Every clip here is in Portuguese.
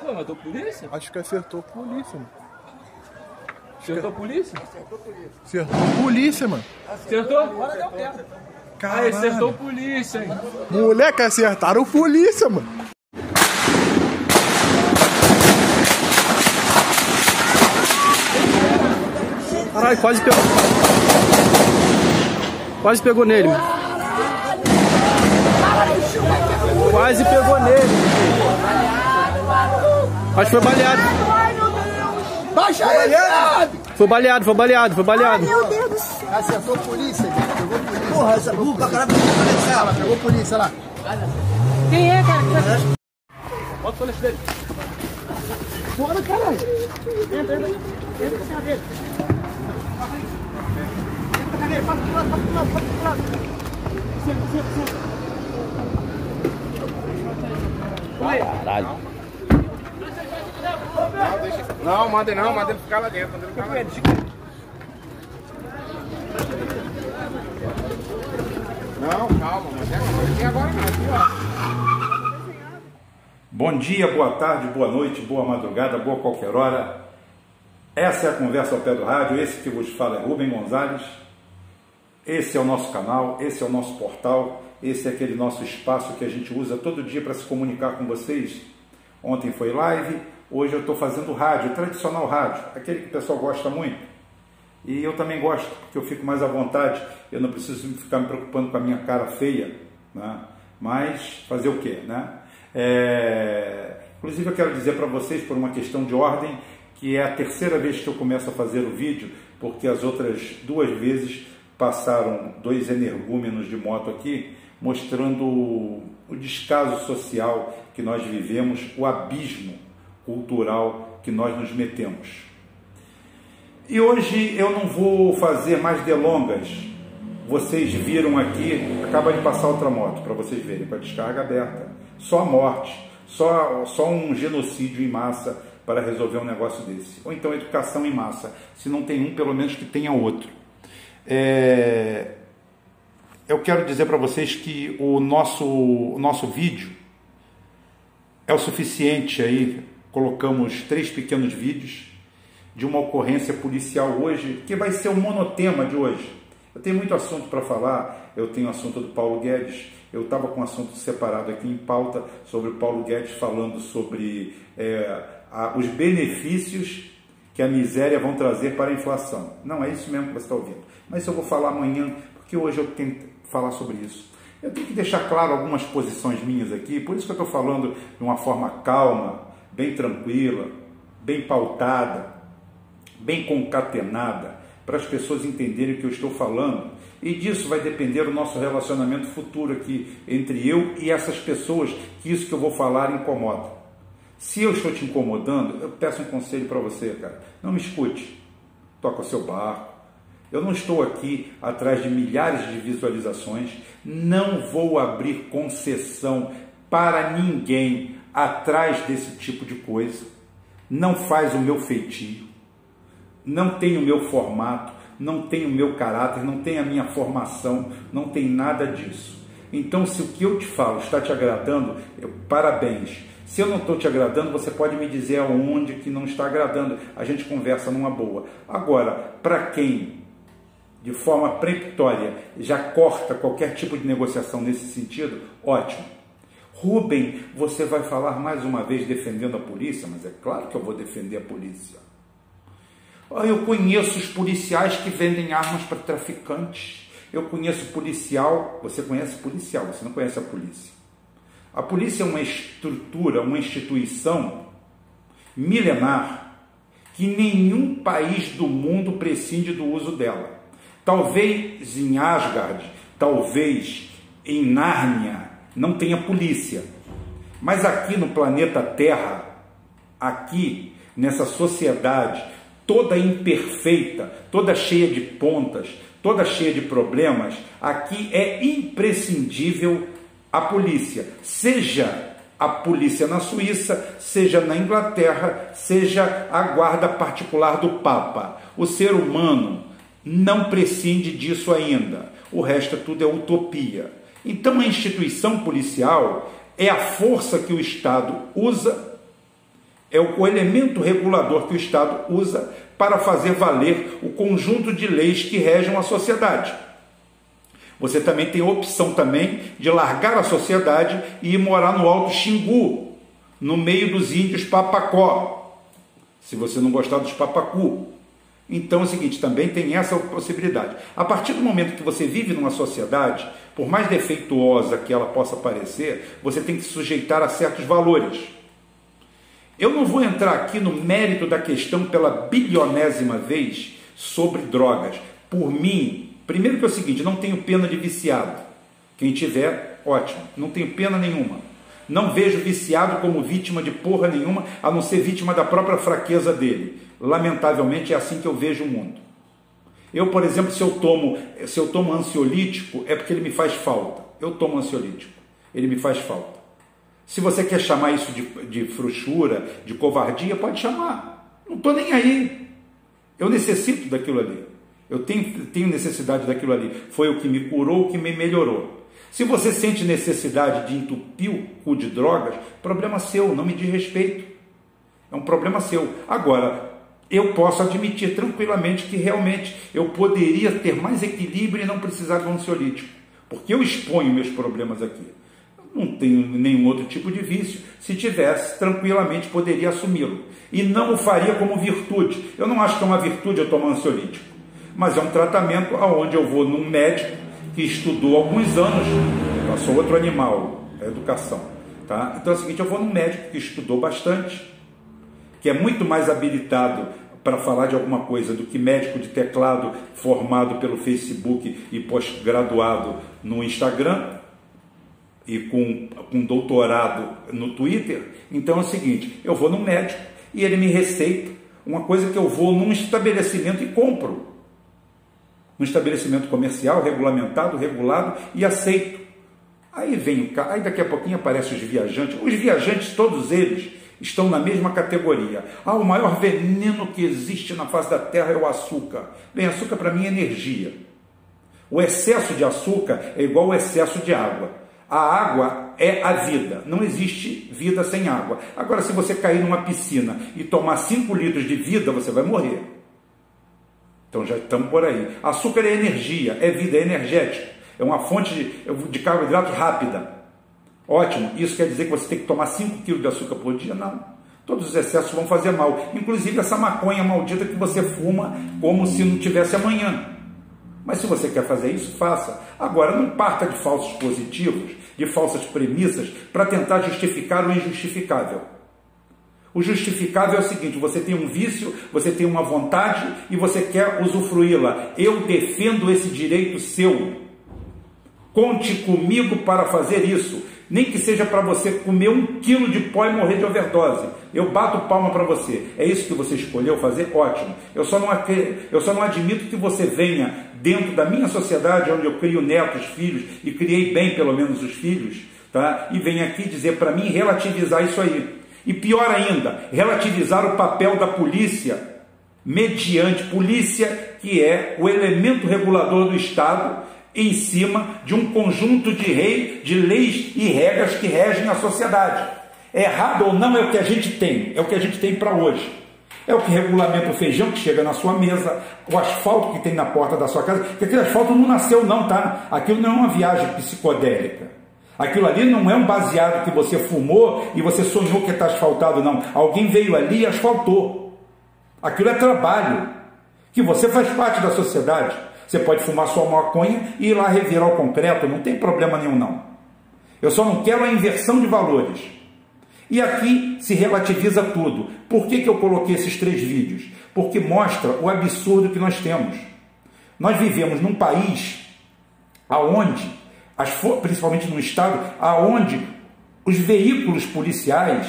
Pô, matou a polícia? Acho que acertou a polícia, mano. Acertou a polícia? Acertou a polícia, mano. Acertou? Agora deu tempo. Caralho. acertou a polícia, hein? Moleque, acertaram a polícia, mano. Caralho, quase pegou. Quase pegou nele. mano. Quase pegou nele. Acho que foi baleado. Baixa aí, viado! Foi baleado, foi baleado, foi baleado. Meu Deus do céu! Acertou a polícia, gente. Pegou polícia. Porra, essa burra pra caralho. Ela pegou polícia lá. Quem é, cara? Bota o colete dele. Bora, caralho. Entra, entra. Entra com a dele. Entra, cadê? Passa pro lado, passa pro lado, passa pro lado. Senta, senta, senta. Caralho. Não, manda não, manda ele ficar lá dentro. Manda ele ficar lá dentro. Não, calma, mas é aqui agora não. Aqui, ó. Bom dia, boa tarde, boa noite, boa madrugada, boa qualquer hora. Essa é a conversa ao pé do rádio. Esse que vos fala é Rubem Gonzalez. Esse é o nosso canal, esse é o nosso portal, esse é aquele nosso espaço que a gente usa todo dia para se comunicar com vocês. Ontem foi live, hoje eu estou fazendo rádio, tradicional rádio, aquele que o pessoal gosta muito. E eu também gosto, porque eu fico mais à vontade, eu não preciso ficar me preocupando com a minha cara feia, né? mas fazer o quê? Né? É... Inclusive eu quero dizer para vocês, por uma questão de ordem, que é a terceira vez que eu começo a fazer o vídeo, porque as outras duas vezes passaram dois energúmenos de moto aqui, mostrando o descaso social que nós vivemos, o abismo cultural que nós nos metemos. E hoje eu não vou fazer mais delongas. Vocês viram aqui, acaba de passar outra moto para vocês verem, com a descarga aberta. Só morte, só, só um genocídio em massa para resolver um negócio desse. Ou então educação em massa. Se não tem um, pelo menos que tenha outro. É... Eu quero dizer para vocês que o nosso, o nosso vídeo é o suficiente aí. Colocamos três pequenos vídeos de uma ocorrência policial hoje, que vai ser o monotema de hoje. Eu tenho muito assunto para falar, eu tenho assunto do Paulo Guedes, eu estava com um assunto separado aqui em pauta sobre o Paulo Guedes falando sobre é, a, os benefícios que a miséria vão trazer para a inflação. Não é isso mesmo que você está ouvindo. Mas eu vou falar amanhã, porque hoje eu tenho que falar sobre isso. Eu tenho que deixar claro algumas posições minhas aqui, por isso que eu estou falando de uma forma calma, bem tranquila, bem pautada, bem concatenada, para as pessoas entenderem o que eu estou falando. E disso vai depender o nosso relacionamento futuro aqui entre eu e essas pessoas que isso que eu vou falar incomoda. Se eu estou te incomodando, eu peço um conselho para você, cara. Não me escute. Toca o seu barco. Eu não estou aqui atrás de milhares de visualizações. Não vou abrir concessão para ninguém atrás desse tipo de coisa. Não faz o meu feitio não tem o meu formato, não tem o meu caráter, não tem a minha formação, não tem nada disso. Então, se o que eu te falo está te agradando, eu, parabéns. Se eu não estou te agradando, você pode me dizer aonde que não está agradando. A gente conversa numa boa. Agora, para quem de forma preemptória já corta qualquer tipo de negociação nesse sentido, ótimo. Rubem, você vai falar mais uma vez defendendo a polícia, mas é claro que eu vou defender a polícia. Ah, Eu conheço os policiais que vendem armas para traficantes. Eu conheço policial. Você conhece policial, você não conhece a polícia. A polícia é uma estrutura, uma instituição milenar que nenhum país do mundo prescinde do uso dela. Talvez em Asgard, talvez em Nárnia, não tenha polícia. Mas aqui no planeta Terra, aqui nessa sociedade toda imperfeita, toda cheia de pontas, toda cheia de problemas, aqui é imprescindível a polícia, seja a polícia na Suíça, seja na Inglaterra, seja a guarda particular do Papa. O ser humano não prescinde disso ainda. O resto tudo é utopia. Então a instituição policial é a força que o Estado usa, é o elemento regulador que o Estado usa para fazer valer o conjunto de leis que regem a sociedade. Você também tem opção também de largar a sociedade e ir morar no Alto Xingu, no meio dos índios papacó, se você não gostar dos papacu. Então é o seguinte, também tem essa possibilidade. A partir do momento que você vive numa sociedade, por mais defeituosa que ela possa parecer, você tem que se sujeitar a certos valores. Eu não vou entrar aqui no mérito da questão pela bilionésima vez sobre drogas. Por mim, primeiro que é o seguinte, não tenho pena de viciado. Quem tiver, ótimo, não tenho pena nenhuma. Não vejo viciado como vítima de porra nenhuma, a não ser vítima da própria fraqueza dele. Lamentavelmente é assim que eu vejo o mundo. Eu, por exemplo, se eu tomo, se eu tomo ansiolítico, é porque ele me faz falta. Eu tomo ansiolítico, ele me faz falta. Se você quer chamar isso de, de frouxura, de covardia, pode chamar. Não estou nem aí. Eu necessito daquilo ali. Eu tenho, tenho necessidade daquilo ali. Foi o que me curou, o que me melhorou. Se você sente necessidade de entupir o cu de drogas, problema seu, não me diz respeito. É um problema seu. Agora, eu posso admitir tranquilamente que realmente eu poderia ter mais equilíbrio e não precisar de um ansiolítico, porque eu exponho meus problemas aqui. Não tenho nenhum outro tipo de vício. Se tivesse, tranquilamente poderia assumi-lo. E não o faria como virtude. Eu não acho que é uma virtude eu tomar ansiolítico, mas é um tratamento aonde eu vou num médico que estudou alguns anos, eu sou outro animal, é educação. Tá? Então é o seguinte, eu vou num médico que estudou bastante, que é muito mais habilitado para falar de alguma coisa do que médico de teclado formado pelo Facebook e pós-graduado no Instagram e com, com doutorado no Twitter. Então é o seguinte, eu vou no médico e ele me receita uma coisa que eu vou num estabelecimento e compro um estabelecimento comercial regulamentado, regulado e aceito. Aí vem o cara, aí daqui a pouquinho aparecem os viajantes. Os viajantes, todos eles, estão na mesma categoria. Ah, o maior veneno que existe na face da terra é o açúcar. Bem, açúcar para mim é energia. O excesso de açúcar é igual ao excesso de água. A água é a vida. Não existe vida sem água. Agora, se você cair numa piscina e tomar 5 litros de vida, você vai morrer. Então já estamos por aí. Açúcar é energia, é vida, é energético. É uma fonte de, de carboidrato rápida. Ótimo. Isso quer dizer que você tem que tomar 5 kg de açúcar por dia? Não. Todos os excessos vão fazer mal. Inclusive essa maconha maldita que você fuma como se não tivesse amanhã. Mas se você quer fazer isso, faça. Agora, não parta de falsos positivos, de falsas premissas, para tentar justificar o injustificável. O justificável é o seguinte: você tem um vício, você tem uma vontade e você quer usufruí-la. Eu defendo esse direito seu. Conte comigo para fazer isso. Nem que seja para você comer um quilo de pó e morrer de overdose. Eu bato palma para você. É isso que você escolheu fazer? Ótimo. Eu só, não, eu só não admito que você venha dentro da minha sociedade, onde eu crio netos, filhos, e criei bem pelo menos os filhos, tá? e venha aqui dizer para mim relativizar isso aí. E pior ainda, relativizar o papel da polícia mediante polícia, que é o elemento regulador do Estado, em cima de um conjunto de, rei, de leis e regras que regem a sociedade. É errado ou não é o que a gente tem, é o que a gente tem para hoje. É o que regulamenta o feijão que chega na sua mesa, o asfalto que tem na porta da sua casa, porque aquele asfalto não nasceu não, tá? Aquilo não é uma viagem psicodélica. Aquilo ali não é um baseado que você fumou e você sonhou que está asfaltado, não. Alguém veio ali e asfaltou. Aquilo é trabalho, que você faz parte da sociedade. Você pode fumar sua maconha e ir lá revirar o concreto, não tem problema nenhum, não. Eu só não quero a inversão de valores. E aqui se relativiza tudo. Por que, que eu coloquei esses três vídeos? Porque mostra o absurdo que nós temos. Nós vivemos num país aonde as, principalmente no estado, aonde os veículos policiais,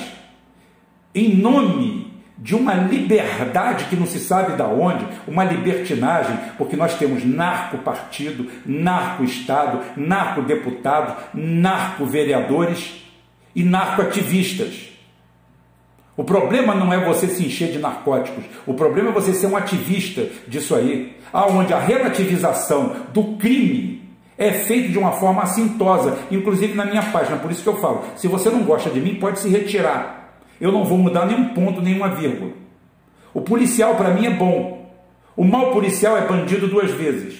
em nome de uma liberdade que não se sabe da onde, uma libertinagem, porque nós temos narco-partido, narco-estado, narco-deputado, narco-vereadores e narco-ativistas. O problema não é você se encher de narcóticos, o problema é você ser um ativista disso aí, aonde a relativização do crime é feito de uma forma assintosa, inclusive na minha página. Por isso que eu falo: se você não gosta de mim, pode se retirar. Eu não vou mudar nenhum ponto, nenhuma vírgula. O policial para mim é bom. O mal policial é bandido duas vezes.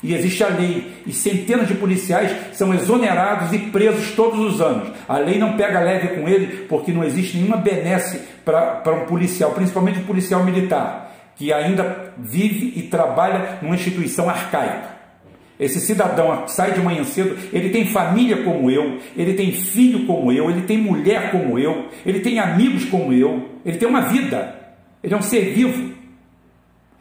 E existe a lei, e centenas de policiais são exonerados e presos todos os anos. A lei não pega leve com ele, porque não existe nenhuma benesse para um policial, principalmente um policial militar, que ainda vive e trabalha numa instituição arcaica. Esse cidadão sai de manhã cedo, ele tem família como eu, ele tem filho como eu, ele tem mulher como eu, ele tem amigos como eu, ele tem uma vida, ele é um ser vivo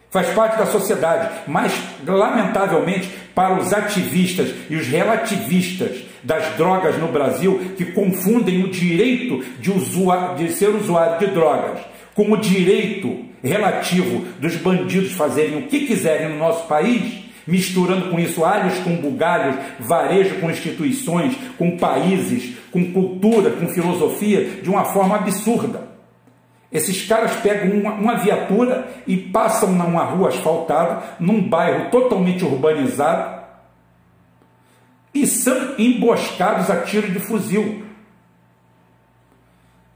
faz parte da sociedade, mas lamentavelmente para os ativistas e os relativistas das drogas no Brasil que confundem o direito de, usuário, de ser usuário de drogas com o direito relativo dos bandidos fazerem o que quiserem no nosso país, misturando com isso alhos com bugalhos, varejo com instituições, com países, com cultura, com filosofia, de uma forma absurda. Esses caras pegam uma, uma, viatura e passam numa rua asfaltada, num bairro totalmente urbanizado, e são emboscados a tiro de fuzil.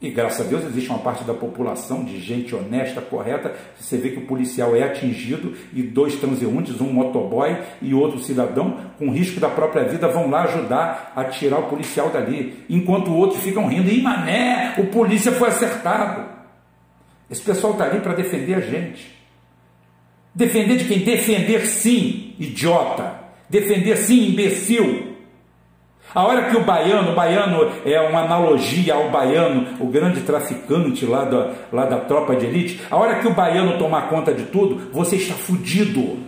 E graças a Deus existe uma parte da população de gente honesta, correta. Você vê que o policial é atingido e dois transeuntes, um motoboy e outro cidadão, com risco da própria vida, vão lá ajudar a tirar o policial dali. Enquanto outros ficam rindo, e mané, o polícia foi acertado. Esse pessoal está ali para defender a gente. Defender de quem? Defender sim, idiota. Defender sim, imbecil. A hora que o baiano, o baiano é uma analogia ao baiano, o grande traficante lá da, lá da tropa de elite, a hora que o baiano tomar conta de tudo, você está fudido.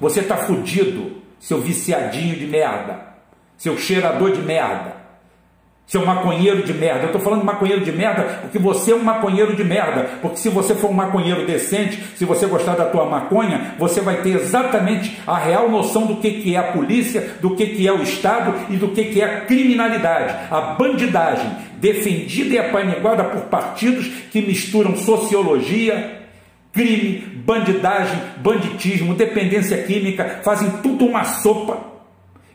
Você está fudido, seu viciadinho de merda, seu cheirador de merda. Seu maconheiro de merda. Eu estou falando maconheiro de merda porque você é um maconheiro de merda. Porque se você for um maconheiro decente, se você gostar da tua maconha, você vai ter exatamente a real noção do que, que é a polícia, do que, que é o Estado e do que, que é a criminalidade, a bandidagem, defendida e apaniguada por partidos que misturam sociologia, crime, bandidagem, banditismo, dependência química, fazem tudo uma sopa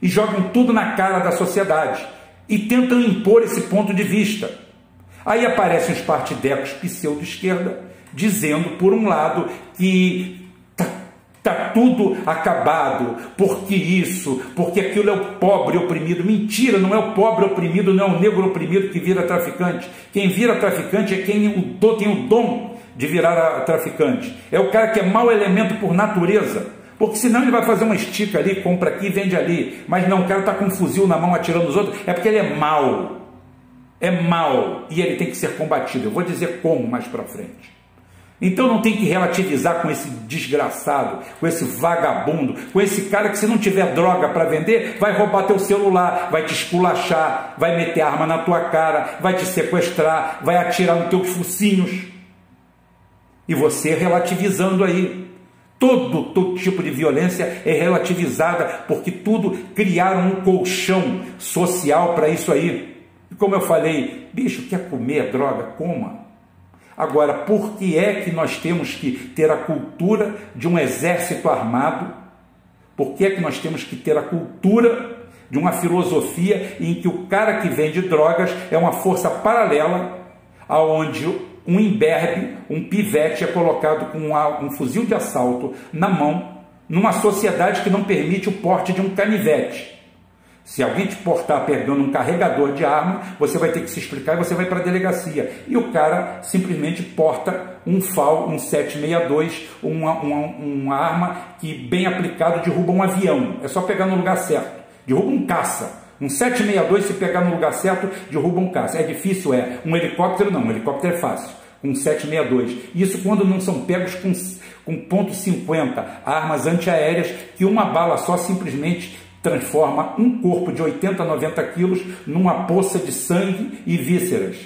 e jogam tudo na cara da sociedade e tentam impor esse ponto de vista. Aí aparecem os partidecos pseudo-esquerda dizendo, por um lado, que tá, tá tudo acabado, porque isso, porque aquilo é o pobre oprimido. Mentira, não é o pobre oprimido, não é o negro oprimido que vira traficante. Quem vira traficante é quem tem o dom de virar traficante. É o cara que é mau elemento por natureza. Porque senão ele vai fazer uma estica ali, compra aqui vende ali. Mas não, o cara está com um fuzil na mão atirando nos outros, é porque ele é mau. É mau e ele tem que ser combatido. Eu vou dizer como mais para frente. Então não tem que relativizar com esse desgraçado, com esse vagabundo, com esse cara que se não tiver droga para vender, vai roubar teu celular, vai te esculachar, vai meter arma na tua cara, vai te sequestrar, vai atirar nos teus focinhos. E você relativizando aí. Todo, todo tipo de violência é relativizada, porque tudo criaram um colchão social para isso aí. E como eu falei, bicho, quer comer droga? Coma. Agora, por que é que nós temos que ter a cultura de um exército armado? Por que é que nós temos que ter a cultura de uma filosofia em que o cara que vende drogas é uma força paralela aonde um imberbe, um pivete é colocado com um fuzil de assalto na mão, numa sociedade que não permite o porte de um canivete. Se alguém te portar pegando um carregador de arma, você vai ter que se explicar e você vai para a delegacia. E o cara simplesmente porta um FAL, um 762, uma, uma, uma arma que, bem aplicado, derruba um avião. É só pegar no lugar certo. Derruba um caça. Um 762, se pegar no lugar certo, derruba um caça. É difícil, é. Um helicóptero, não. Um helicóptero é fácil. Um 762. Isso quando não são pegos com, com ponto .50, armas antiaéreas, que uma bala só simplesmente transforma um corpo de 80, 90 quilos numa poça de sangue e vísceras.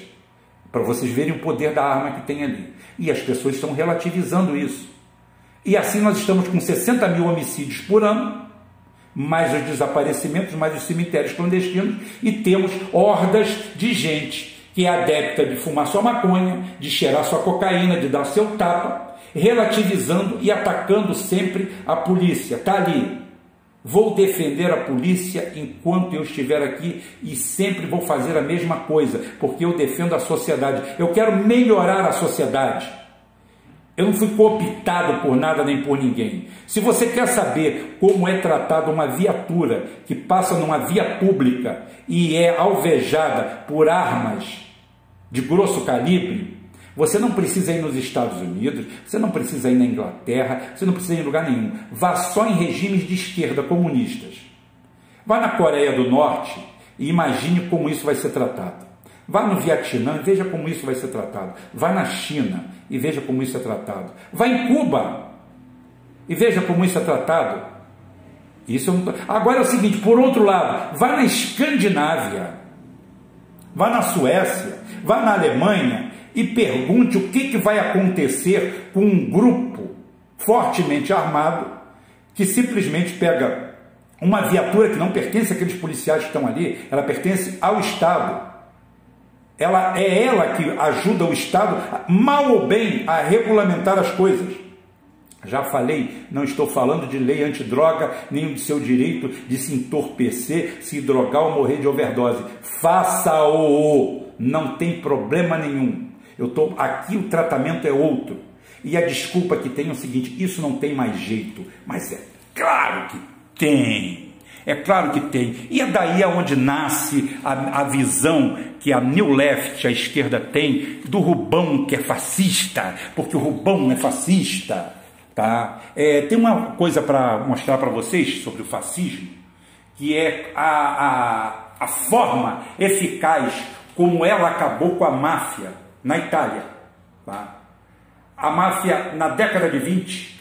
Para vocês verem o poder da arma que tem ali. E as pessoas estão relativizando isso. E assim nós estamos com 60 mil homicídios por ano, mais os desaparecimentos, mais os cemitérios clandestinos, e temos hordas de gente que é adepta de fumar sua maconha, de cheirar sua cocaína, de dar seu tapa, relativizando e atacando sempre a polícia. Está ali. Vou defender a polícia enquanto eu estiver aqui e sempre vou fazer a mesma coisa, porque eu defendo a sociedade. Eu quero melhorar a sociedade. Eu não fui cooptado por nada nem por ninguém. Se você quer saber como é tratada uma viatura que passa numa via pública e é alvejada por armas de grosso calibre, você não precisa ir nos Estados Unidos, você não precisa ir na Inglaterra, você não precisa ir em lugar nenhum. Vá só em regimes de esquerda comunistas. Vá na Coreia do Norte e imagine como isso vai ser tratado. Vá no Vietnã e veja como isso vai ser tratado. Vá na China e veja como isso é tratado. Vá em Cuba e veja como isso é tratado. Isso é Agora é o seguinte, por outro lado, vá na Escandinávia, vá na Suécia, vá na Alemanha e pergunte o que, que vai acontecer com um grupo fortemente armado que simplesmente pega uma viatura que não pertence àqueles policiais que estão ali, ela pertence ao Estado. Ela é ela que ajuda o Estado, mal ou bem, a regulamentar as coisas. Já falei, não estou falando de lei antidroga, nem do seu direito de se entorpecer, se drogar ou morrer de overdose. Faça-o, não tem problema nenhum. Eu tô aqui o tratamento é outro. E a desculpa que tem é o seguinte: isso não tem mais jeito. Mas é claro que tem. É claro que tem. E é daí aonde nasce a, a visão que a New Left, a esquerda, tem do Rubão que é fascista, porque o Rubão é fascista. Tá? É, tem uma coisa para mostrar para vocês sobre o fascismo, que é a, a, a forma eficaz como ela acabou com a máfia na Itália. Tá? A máfia, na década de 20,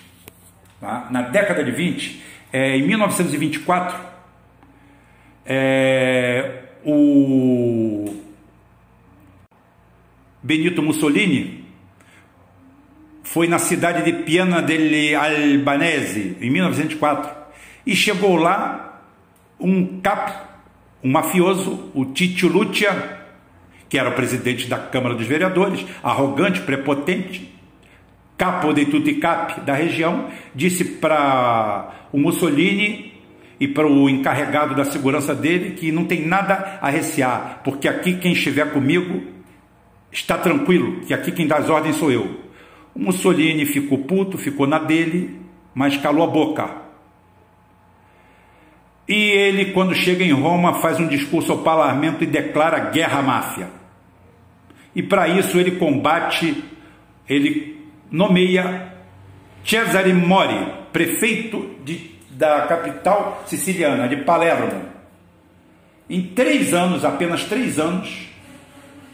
tá? na década de 20, é, em 1924, é, o Benito Mussolini foi na cidade de Piana delle Albanese, em 1904, e chegou lá um capo, um mafioso, o Tito Lucia, que era o presidente da Câmara dos Vereadores, arrogante, prepotente, capo de tutti capi da região, disse para o Mussolini e para o encarregado da segurança dele que não tem nada a recear, porque aqui quem estiver comigo está tranquilo, que aqui quem dá as ordens sou eu. O Mussolini ficou puto, ficou na dele, mas calou a boca. E ele, quando chega em Roma, faz um discurso ao parlamento e declara guerra à máfia. E para isso ele combate, ele nomeia Cesare Mori, prefeito de, da capital siciliana, de Palermo. Em três anos, apenas três anos,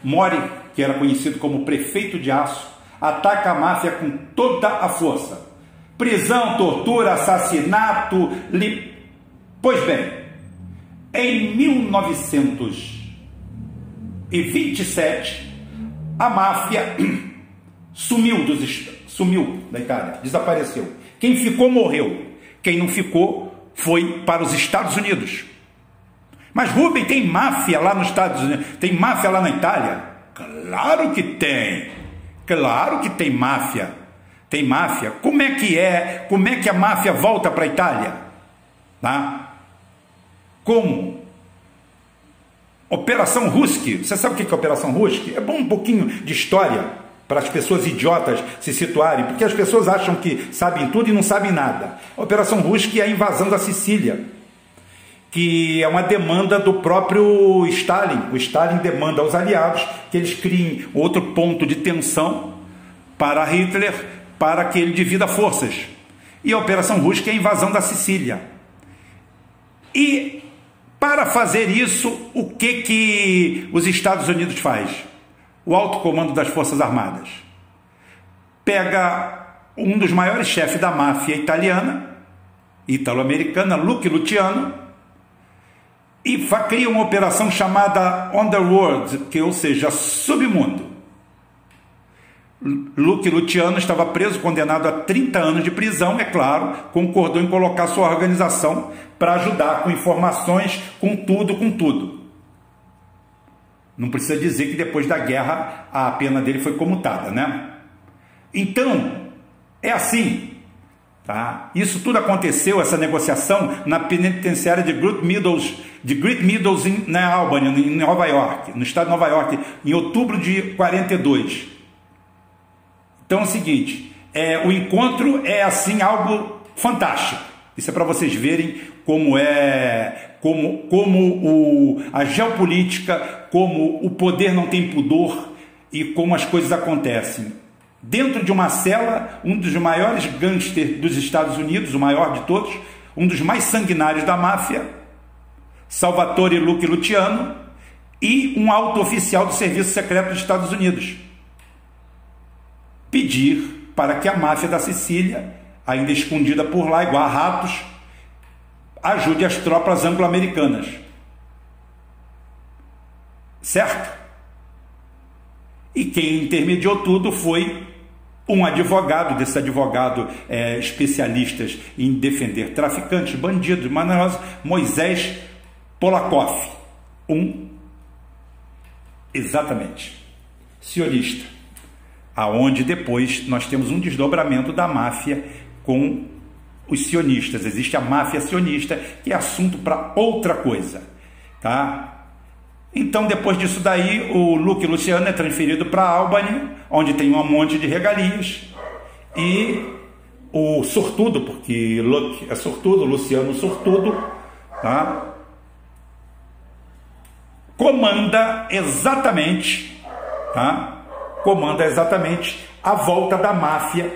Mori, que era conhecido como prefeito de aço, ataca a máfia com toda a força. Prisão, tortura, assassinato, li... Pois bem, em 1927, a máfia sumiu, dos, sumiu da Itália, desapareceu. Quem ficou, morreu. Quem não ficou, foi para os Estados Unidos. Mas Rubem, tem máfia lá nos Estados Unidos? Tem máfia lá na Itália? Claro que tem. Claro que tem máfia. Tem máfia. Como é que é? Como é que a máfia volta para a Itália? Tá? Como? Operação Rusk. Você sabe o que é Operação Rusk? É bom um pouquinho de história para as pessoas idiotas se situarem, porque as pessoas acham que sabem tudo e não sabem nada. A Operação Rusk é a invasão da Sicília, que é uma demanda do próprio Stalin. O Stalin demanda aos aliados que eles criem outro ponto de tensão para Hitler, para que ele divida forças. E a Operação Rusk é a invasão da Sicília. E para fazer isso, o que, que os Estados Unidos faz? O alto comando das Forças Armadas pega um dos maiores chefes da máfia italiana, italo-americana, Luke Luciano, e cria uma operação chamada Underworld, que ou seja, submundo. Luke Luciano estava preso, condenado a 30 anos de prisão, é claro, concordou em colocar sua organização para ajudar com informações, com tudo, com tudo. Não precisa dizer que depois da guerra a pena dele foi comutada, né? Então, é assim. Tá? Isso tudo aconteceu, essa negociação, na penitenciária de Great Meadows, de Great Meadows em, na Albany, em Nova York, no estado de Nova York, em outubro de 42. Então é o seguinte, é, o encontro é assim algo fantástico. Isso é para vocês verem como é, como, como o, a geopolítica, como o poder não tem pudor e como as coisas acontecem. Dentro de uma cela, um dos maiores gangsters dos Estados Unidos, o maior de todos, um dos mais sanguinários da máfia, Salvatore Luque Luciano, e um alto oficial do Serviço Secreto dos Estados Unidos. Pedir para que a máfia da Sicília, ainda escondida por lá, igual a ratos, ajude as tropas anglo-americanas. Certo? E quem intermediou tudo foi um advogado, desse advogado é, especialistas em defender traficantes, bandidos, manosos, Moisés Polakov. Um, exatamente, sionista. Aonde depois nós temos um desdobramento da máfia com os sionistas. Existe a máfia sionista, que é assunto para outra coisa, tá? Então, depois disso daí, o Luke Luciano é transferido para Albany, onde tem um monte de regalias, e o sortudo, porque Luke é sortudo, Luciano sortudo, tá? comanda exatamente, tá? comanda exatamente a volta da máfia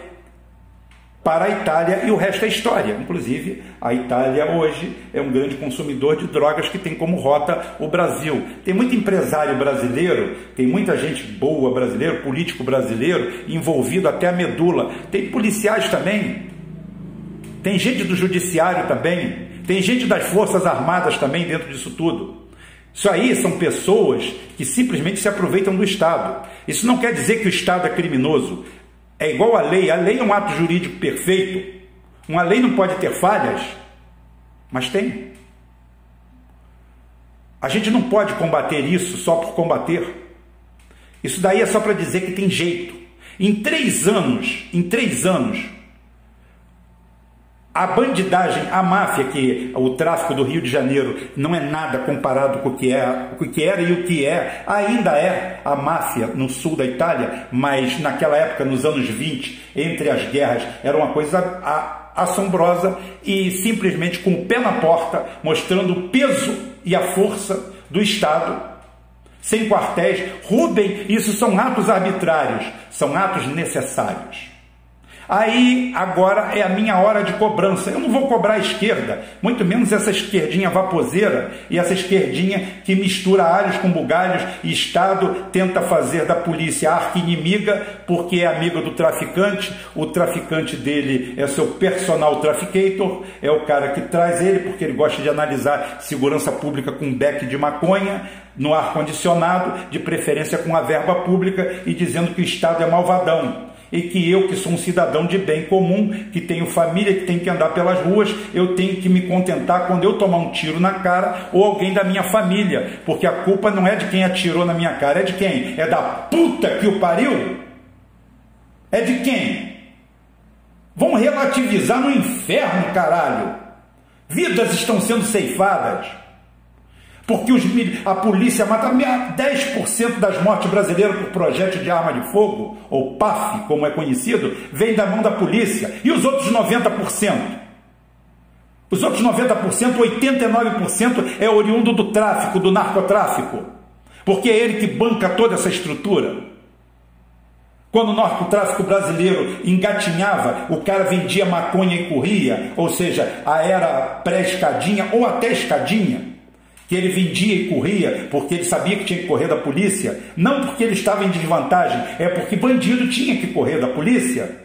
para a Itália e o resto é história. Inclusive, a Itália hoje é um grande consumidor de drogas que tem como rota o Brasil. Tem muito empresário brasileiro, tem muita gente boa brasileiro, político brasileiro, envolvido até a medula. Tem policiais também, tem gente do judiciário também, tem gente das Forças Armadas também dentro disso tudo. Isso aí são pessoas que simplesmente se aproveitam do Estado. Isso não quer dizer que o Estado é criminoso. É igual a lei. A lei é um ato jurídico perfeito. Uma lei não pode ter falhas, mas tem. A gente não pode combater isso só por combater. Isso daí é só para dizer que tem jeito. Em três anos, em três anos, a bandidagem, a máfia, que o tráfico do Rio de Janeiro não é nada comparado com o que, é, o que era e o que é, ainda é a máfia no sul da Itália, mas naquela época, nos anos 20, entre as guerras, era uma coisa assombrosa e simplesmente com o pé na porta, mostrando o peso e a força do Estado, sem quartéis. Rubem, isso são atos arbitrários, são atos necessários. Aí agora é a minha hora de cobrança. Eu não vou cobrar a esquerda, muito menos essa esquerdinha vaposeira e essa esquerdinha que mistura alhos com bugalhos e Estado tenta fazer da polícia arca inimiga porque é amigo do traficante. O traficante dele é seu personal trafficator, é o cara que traz ele porque ele gosta de analisar segurança pública com beck de maconha no ar condicionado, de preferência com a verba pública e dizendo que o Estado é malvadão e que eu, que sou um cidadão de bem comum, que tenho família, que tem que andar pelas ruas, eu tenho que me contentar quando eu tomar um tiro na cara ou alguém da minha família, porque a culpa não é de quem atirou na minha cara, é de quem? É da puta que o pariu? É de quem? Vão relativizar no inferno, caralho. Vidas estão sendo ceifadas. Porque os, a polícia mata 10% das mortes brasileiras por projétil de arma de fogo, ou PAF, como é conhecido, vem da mão da polícia. E os outros 90%? Os outros 90%, 89% é oriundo do tráfico, do narcotráfico. Porque é ele que banca toda essa estrutura. Quando o narcotráfico brasileiro engatinhava, o cara vendia maconha e corria, ou seja, a era pré-escadinha ou até escadinha que ele vendia e corria porque ele sabia que tinha que correr da polícia, não porque ele estava em desvantagem, é porque bandido tinha que correr da polícia.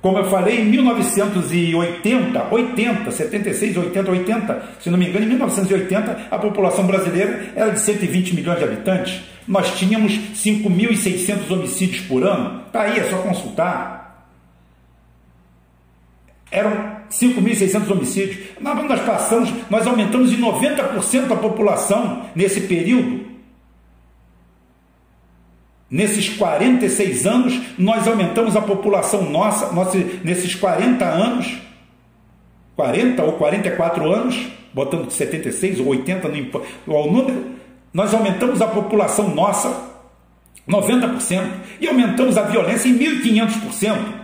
Como eu falei, em 1980, 80, 76, 80, 80, se não me engano, em 1980 a população brasileira era de 120 milhões de habitantes. Nós tínhamos 5.600 homicídios por ano. Está aí, é só consultar eram 5.600 homicídios. Nós passamos, nós aumentamos em 90% a população nesse período. Nesses 46 anos, nós aumentamos a população nossa, nossa nesses 40 anos, 40 ou 44 anos, botando 76 ou 80 no o número, nós aumentamos a população nossa 90% e aumentamos a violência em 1500%.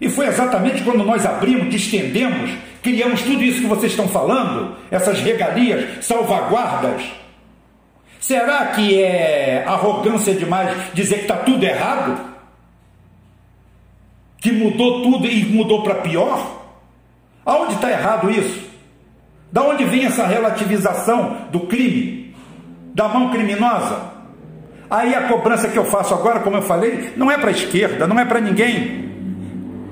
E foi exatamente quando nós abrimos, distendemos, criamos tudo isso que vocês estão falando, essas regalias, salvaguardas. Será que é arrogância demais dizer que está tudo errado? Que mudou tudo e mudou para pior? Aonde está errado isso? Da onde vem essa relativização do crime, da mão criminosa? Aí a cobrança que eu faço agora, como eu falei, não é para a esquerda, não é para ninguém.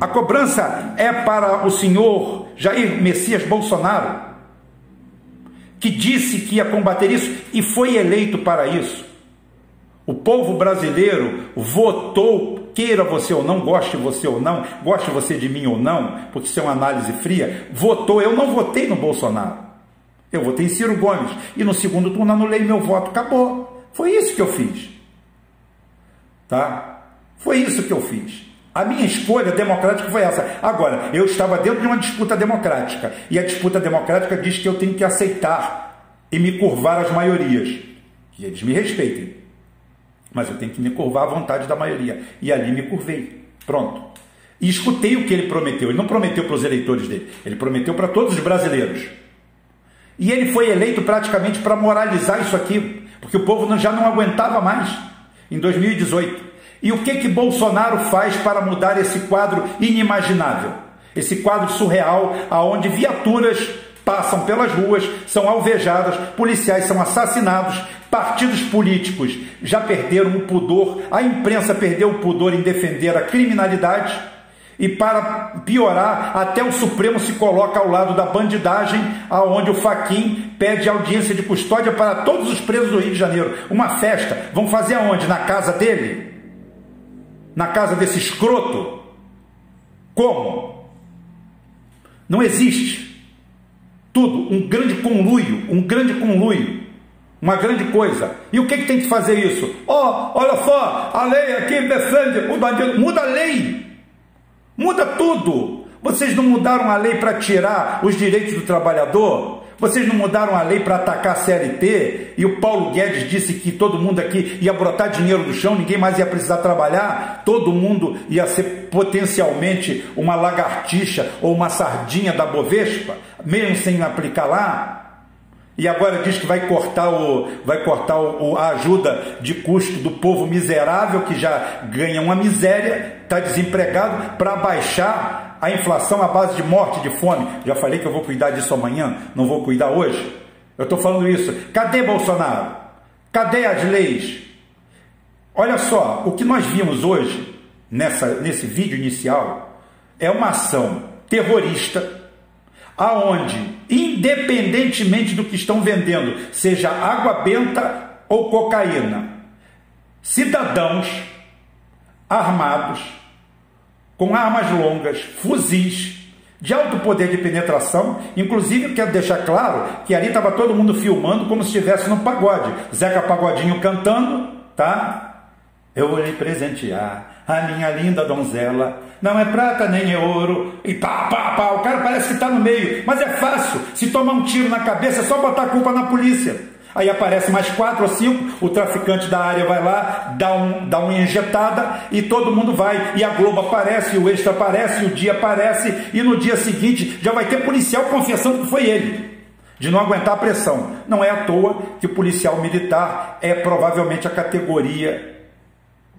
A cobrança é para o senhor Jair Messias Bolsonaro, que disse que ia combater isso e foi eleito para isso. O povo brasileiro votou, queira você ou não, goste você ou não, goste você de mim ou não, porque isso é uma análise fria, votou. Eu não votei no Bolsonaro. Eu votei em Ciro Gomes. E no segundo turno anulei meu voto. Acabou. Foi isso que eu fiz. Tá? Foi isso que eu fiz. A minha escolha democrática foi essa. Agora, eu estava dentro de uma disputa democrática. E a disputa democrática diz que eu tenho que aceitar e me curvar às maiorias. Que eles me respeitem. Mas eu tenho que me curvar à vontade da maioria. E ali me curvei. Pronto. E escutei o que ele prometeu. Ele não prometeu para os eleitores dele. Ele prometeu para todos os brasileiros. E ele foi eleito praticamente para moralizar isso aqui porque o povo já não aguentava mais em 2018. E o que que Bolsonaro faz para mudar esse quadro inimaginável? Esse quadro surreal aonde viaturas passam pelas ruas, são alvejadas, policiais são assassinados, partidos políticos já perderam o pudor, a imprensa perdeu o pudor em defender a criminalidade e para piorar, até o Supremo se coloca ao lado da bandidagem, aonde o Faquin pede audiência de custódia para todos os presos do Rio de Janeiro. Uma festa. Vão fazer aonde? Na casa dele? Na casa desse escroto? Como? Não existe. Tudo, um grande conluio, um grande conluio, uma grande coisa. E o que, que tem que fazer isso? Ó, oh, olha só, a lei aqui defende o bandido. Muda a lei. Muda tudo. Vocês não mudaram a lei para tirar os direitos do trabalhador? Vocês não mudaram a lei para atacar a CLT? E o Paulo Guedes disse que todo mundo aqui ia brotar dinheiro do chão, ninguém mais ia precisar trabalhar, todo mundo ia ser potencialmente uma lagartixa ou uma sardinha da Bovespa, mesmo sem aplicar lá. E agora diz que vai cortar, o, vai cortar o, a ajuda de custo do povo miserável que já ganha uma miséria, está desempregado, para baixar a inflação à base de morte, de fome. Já falei que eu vou cuidar disso amanhã, não vou cuidar hoje. Eu estou falando isso. Cadê Bolsonaro? Cadê as leis? Olha só, o que nós vimos hoje, nessa, nesse vídeo inicial, é uma ação terrorista aonde, independentemente do que estão vendendo, seja água benta ou cocaína, cidadãos armados, com armas longas, fuzis, de alto poder de penetração, inclusive quero deixar claro que ali estava todo mundo filmando como se estivesse no pagode, Zeca Pagodinho cantando, tá? Eu vou lhe presentear a minha linda donzela. Não é prata nem é ouro. E pá, pá, pá. O cara parece que está no meio. Mas é fácil. Se tomar um tiro na cabeça, é só botar a culpa na polícia. Aí aparece mais quatro ou cinco, o traficante da área vai lá, dá, um, dá uma injetada e todo mundo vai. E a Globo aparece, o Extra aparece, o Dia aparece, e no dia seguinte já vai ter policial confessando que foi ele de não aguentar a pressão. Não é à toa que o policial militar é provavelmente a categoria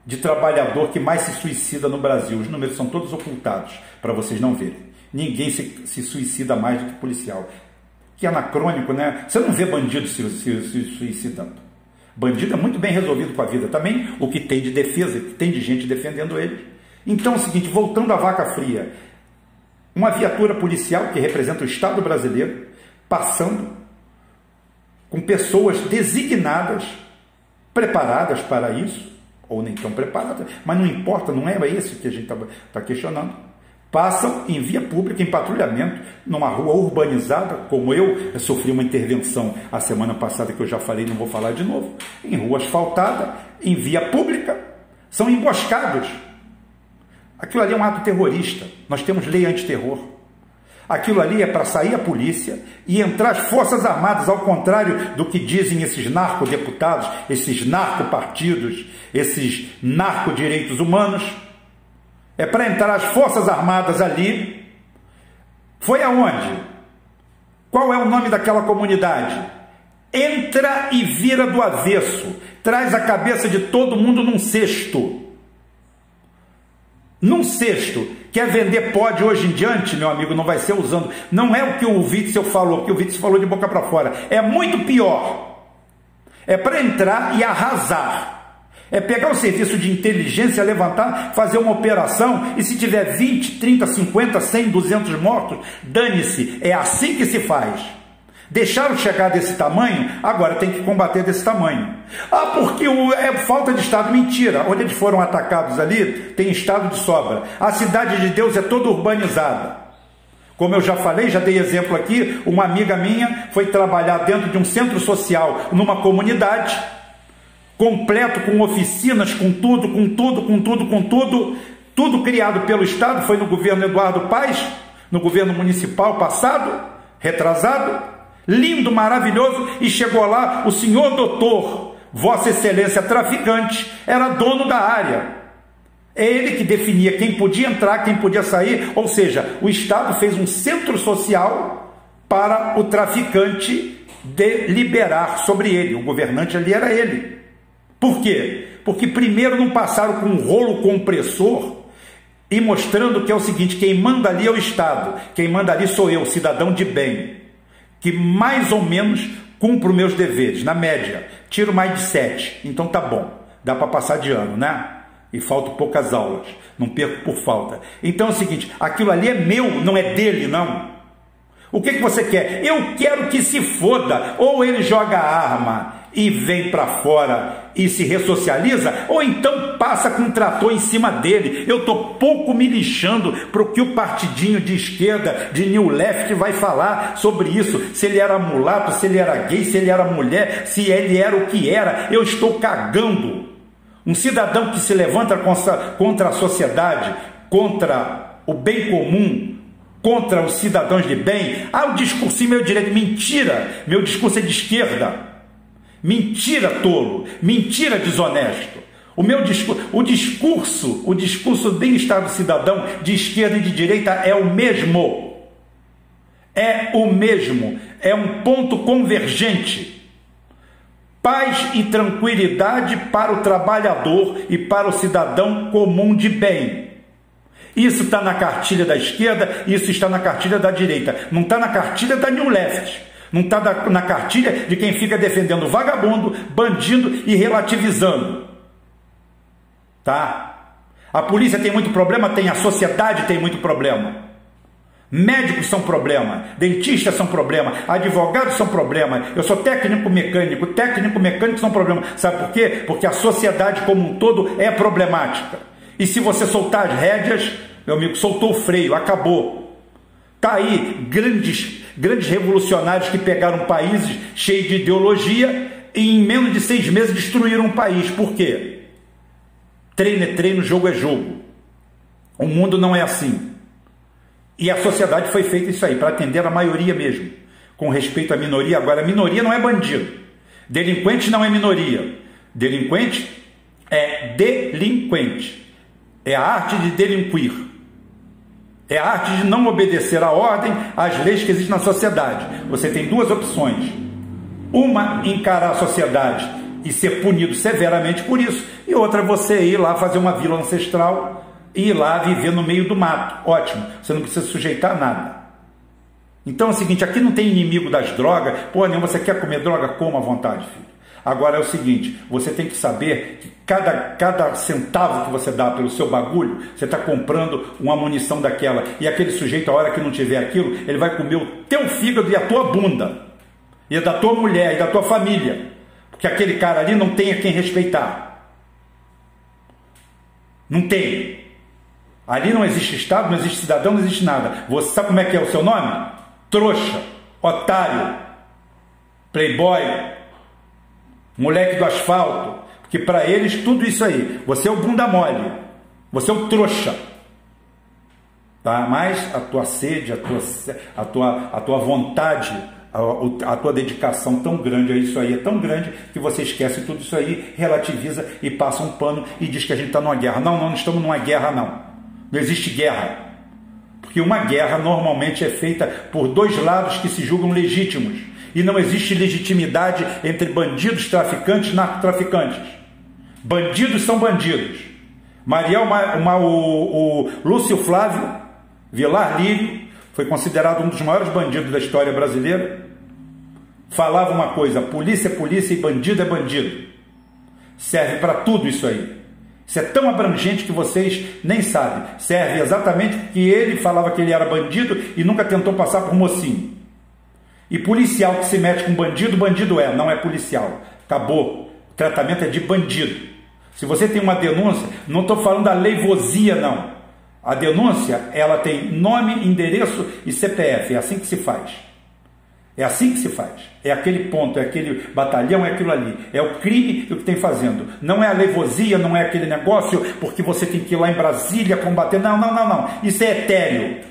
de trabalhador que mais se suicida no Brasil. Os números são todos ocultados para vocês não verem. Ninguém se, se, suicida mais do que policial. Que anacrônico, né? Você não vê bandido se, se, se suicidando. Bandido é muito bem resolvido com a vida. Também o que tem de defesa, que tem de gente defendendo ele. Então é o seguinte, voltando à vaca fria, uma viatura policial que representa o Estado brasileiro, passando com pessoas designadas, preparadas para isso, ou nem tão preparada, mas não importa, não é isso que a gente está tá questionando. Passam em via pública, em patrulhamento, numa rua urbanizada, como eu, eu sofri uma intervenção a semana passada que eu já falei, não vou falar de novo, em rua asfaltada, em via pública, são emboscados. Aquilo ali é um ato terrorista. Nós temos lei antiterror. Aquilo ali é para sair a polícia e entrar as Forças Armadas, ao contrário do que dizem esses narcodeputados, esses narcopartidos, esses narcodireitos humanos. É para entrar as Forças Armadas ali. Foi aonde? Qual é o nome daquela comunidade? Entra e vira do avesso, traz a cabeça de todo mundo num cesto. Num cesto. Quer vender pode hoje em diante, meu amigo, não vai ser usando. Não é o que o Witzel falou, o que o Witzel falou de boca para fora. É muito pior. É para entrar e arrasar. É pegar o serviço de inteligência, levantar, fazer uma operação e se tiver 20, 30, 50, 100, 200 mortos, dane-se. É assim que se faz. Deixaram chegar desse tamanho, agora tem que combater desse tamanho. Ah, porque o, é falta de Estado. Mentira. Onde eles foram atacados ali, tem Estado de sobra. A cidade de Deus é toda urbanizada. Como eu já falei, já dei exemplo aqui, uma amiga minha foi trabalhar dentro de um centro social numa comunidade, completo com oficinas, com tudo, com tudo, com tudo, com tudo, tudo criado pelo Estado, foi no governo Eduardo Paes, no governo municipal passado, retrasado, lindo, maravilhoso, e chegou lá o senhor doutor, Vossa Excelência traficante, era dono da área. É ele que definia quem podia entrar, quem podia sair, ou seja, o Estado fez um centro social para o traficante deliberar sobre ele. O governante ali era ele. Por quê? Porque primeiro não passaram com um rolo compressor e mostrando que é o seguinte: quem manda ali é o Estado, quem manda ali sou eu, cidadão de bem que mais ou menos cumpro meus deveres, na média, tiro mais de sete, então tá bom, dá para passar de ano, né? E faltam poucas aulas, não perco por falta. Então é o seguinte: aquilo ali é meu, não é dele, não. O que, que você quer? Eu quero que se foda. Ou ele joga a arma e vem para fora e se ressocializa, ou então passa com um trator em cima dele. Eu estou pouco me lixando para o que o partidinho de esquerda, de New Left, vai falar sobre isso. Se ele era mulato, se ele era gay, se ele era mulher, se ele era o que era. Eu estou cagando. Um cidadão que se levanta contra a sociedade, contra o bem comum, contra os cidadãos de bem. Ah, o discurso meu direito. Mentira! Meu discurso é de esquerda. Mentira, tolo. Mentira, desonesto. O meu discurso, o discurso, o discurso de Estado cidadão de esquerda e de direita é o mesmo. É o mesmo. É um ponto convergente. Paz e tranquilidade para o trabalhador e para o cidadão comum de bem. Isso está na cartilha da esquerda, isso está na cartilha da direita. Não está na cartilha da New Left. Não está na cartilha de quem fica defendendo vagabundo, bandido e relativizando. Tá? A polícia tem muito problema, tem a sociedade tem muito problema. Médicos são problema, dentistas são problema, advogados são problema. Eu sou técnico mecânico, técnico mecânico são problema. Sabe por quê? Porque a sociedade como um todo é problemática. E se você soltar as rédeas, meu amigo, soltou o freio, acabou. Tá aí grandes grandes revolucionários que pegaram países cheios de ideologia e em menos de seis meses destruíram um país. Por quê? Treino é treino, jogo é jogo. O mundo não é assim. E a sociedade foi feita isso aí, para atender a maioria mesmo. Com respeito à minoria, agora a minoria não é bandido. Delinquente não é minoria. Delinquente é delinquente. É a arte de delinquir. É a arte de não obedecer à ordem, às leis que existem na sociedade. Você tem duas opções. Uma, encarar a sociedade e ser punido severamente por isso. E outra, você ir lá fazer uma vila ancestral e ir lá viver no meio do mato. Ótimo, você não precisa sujeitar nada. Então é o seguinte: aqui não tem inimigo das drogas. Pô, nem você quer comer droga? Coma à vontade, filho. Agora é o seguinte: você tem que saber que cada, cada centavo que você dá pelo seu bagulho, você está comprando uma munição daquela. E aquele sujeito, a hora que não tiver aquilo, ele vai comer o teu fígado e a tua bunda, e a da tua mulher e da tua família. Porque aquele cara ali não tem a quem respeitar. Não tem. Ali não existe Estado, não existe cidadão, não existe nada. Você sabe como é que é o seu nome? Trouxa, otário, playboy, moleque do asfalto. Porque para eles tudo isso aí, você é o bunda mole, você é o trouxa. Tá? Mas a tua sede, a tua, a tua, a tua vontade, a, a, tua dedicação tão grande a isso aí é tão grande que você esquece tudo isso aí, relativiza e passa um pano e diz que a gente está numa guerra. Não, não, não estamos numa guerra, não. Não existe guerra. Porque uma guerra normalmente é feita por dois lados que se julgam legítimos. E não existe legitimidade entre bandidos, traficantes e narcotraficantes. Bandidos são bandidos. Mariel, uma, uma, o, o Lúcio Flávio Vilar Lírio foi considerado um dos maiores bandidos da história brasileira. Falava uma coisa: polícia é polícia e bandido é bandido. Serve para tudo isso aí. Isso é tão abrangente que vocês nem sabem. Serve exatamente porque ele falava que ele era bandido e nunca tentou passar por mocinho. E policial que se mete com bandido, bandido é, não é policial. Acabou. O tratamento é de bandido. Se você tem uma denúncia, não estou falando da leivosia, não. A denúncia, ela tem nome, endereço e CPF. É assim que se faz. É assim que se faz. É aquele ponto, é aquele batalhão, é aquilo ali. É o crime o que tem fazendo. Não é a leivosia, não é aquele negócio porque você tem que ir lá em Brasília combater. Não, não, não, não. Isso é etéreo.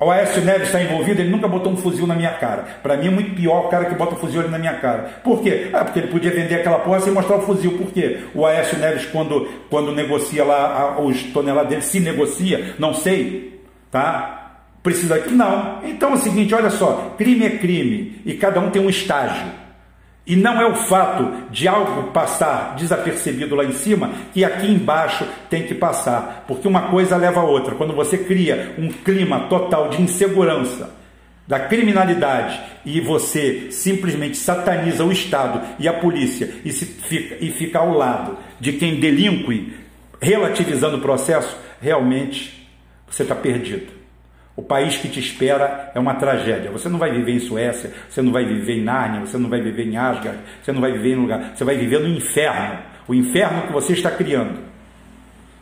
O Aécio Neves está envolvido, ele nunca botou um fuzil na minha cara. Para mim é muito pior o cara que bota o fuzil na minha cara. Por quê? Ah, porque ele podia vender aquela porra sem mostrar o fuzil. Por quê? O Aécio Neves, quando, quando negocia lá os toneladas dele, se negocia, não sei, tá? Precisa aqui? Não. Então é o seguinte, olha só, crime é crime e cada um tem um estágio. E não é o fato de algo passar desapercebido lá em cima que aqui embaixo tem que passar, porque uma coisa leva a outra. Quando você cria um clima total de insegurança, da criminalidade e você simplesmente sataniza o Estado e a polícia e, se fica, e fica ao lado de quem delinque, relativizando o processo, realmente você está perdido. O país que te espera é uma tragédia. Você não vai viver em Suécia, você não vai viver em Nárnia, você não vai viver em Asgard, você não vai viver em lugar. Você vai viver no inferno. O inferno que você está criando.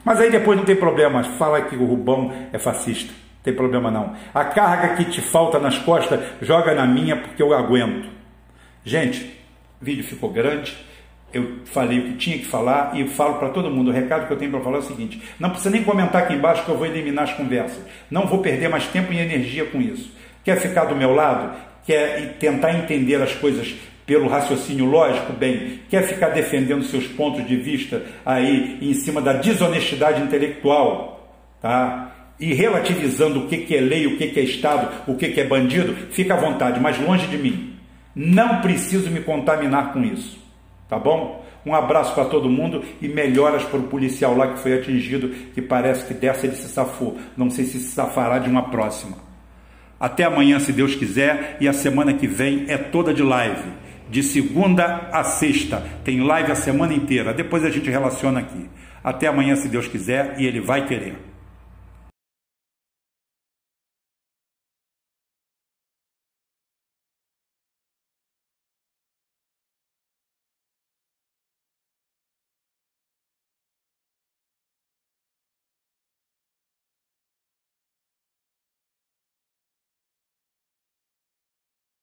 Mas aí depois não tem problema. Fala que o Rubão é fascista. Não tem problema não. A carga que te falta nas costas, joga na minha porque eu aguento. Gente, o vídeo ficou grande eu falei o que tinha que falar e falo para todo mundo. O recado que eu tenho para falar é o seguinte: não precisa nem comentar aqui embaixo que eu vou eliminar as conversas. Não vou perder mais tempo e energia com isso. Quer ficar do meu lado? Quer tentar entender as coisas pelo raciocínio lógico? Bem, quer ficar defendendo seus pontos de vista aí em cima da desonestidade intelectual, tá? E relativizando o que, que é lei, o que, que é Estado, o que, que é bandido, fica à vontade, mas longe de mim. Não preciso me contaminar com isso. Tá bom? Um abraço para todo mundo e melhoras para o policial lá que foi atingido, que parece que dessa ele se safou. Não sei se se safará de uma próxima. Até amanhã, se Deus quiser, e a semana que vem é toda de live. De segunda a sexta. Tem live a semana inteira. Depois a gente relaciona aqui. Até amanhã, se Deus quiser, e Ele vai querer.